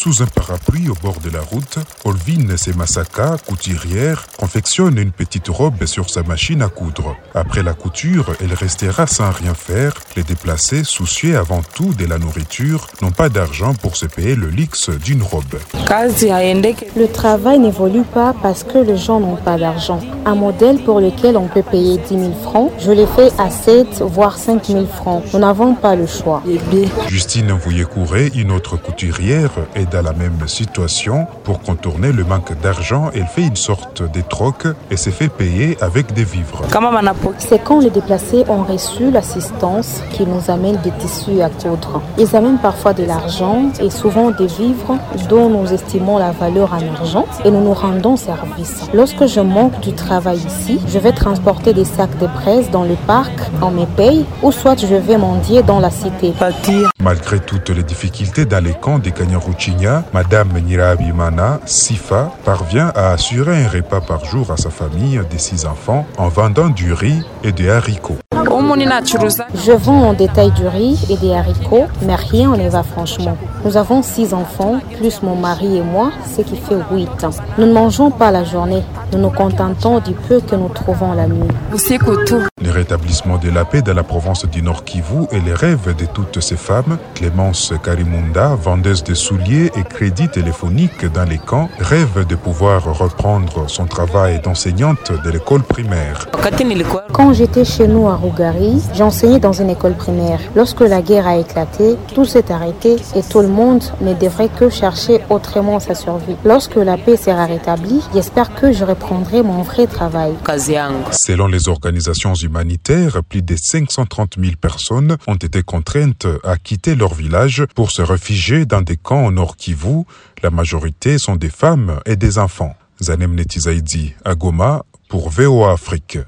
sous un parapluie au bord de la route, Olvin Semasaka, couturière, confectionne une petite robe sur sa machine à coudre. Après la couture, elle restera sans rien faire. Les déplacés, soucieux avant tout de la nourriture, n'ont pas d'argent pour se payer le luxe d'une robe. Le travail n'évolue pas parce que les gens n'ont pas d'argent. Un modèle pour lequel on peut payer 10 000 francs, je l'ai fait à 7 voire 5 000 francs. Nous n'avons pas le choix. Justine Mvouye-Kouré, une autre couturière, est dans la même situation. Pour contourner le manque d'argent, elle fait une sorte de troc et se fait payer avec des vivres. C'est quand les déplacés ont reçu l'assistance qu'ils nous amènent des tissus à coudre. Ils amènent parfois de l'argent et souvent des vivres dont nous estimons la valeur en argent et nous nous rendons service. Lorsque je manque du travail ici, je vais transporter des sacs de presse dans le parc, on me paye, ou soit je vais mendier dans la cité. Malgré toutes les difficultés dans les camps des Kanyaruchinya, Madame Nirabimana Sifa parvient à assurer un repas par jour à sa famille de six enfants en vendant du riz et des haricots. Je vends en détail du riz et des haricots, mais rien ne va franchement. Nous avons six enfants, plus mon mari et moi, ce qui fait huit. Nous ne mangeons pas la journée. Nous nous contentons du peu que nous trouvons la nuit. Le rétablissement de la paix dans la province du Nord Kivu est le rêve de toutes ces femmes. Clémence Karimunda, vendeuse de souliers et crédits téléphoniques dans les camps, rêve de pouvoir reprendre son travail d'enseignante de l'école primaire. Quand j'étais chez nous à Rougari, j'enseignais dans une école primaire. Lorsque la guerre a éclaté, tout s'est arrêté et tout le monde ne devrait que chercher autrement sa survie. Lorsque la paix sera rétablie, j'espère que je reprendrai mon vrai travail. Selon les organisations plus de 530 000 personnes ont été contraintes à quitter leur village pour se réfugier dans des camps au Nord Kivu. La majorité sont des femmes et des enfants. Zanem Netizaidi à Goma pour VOA Afrique.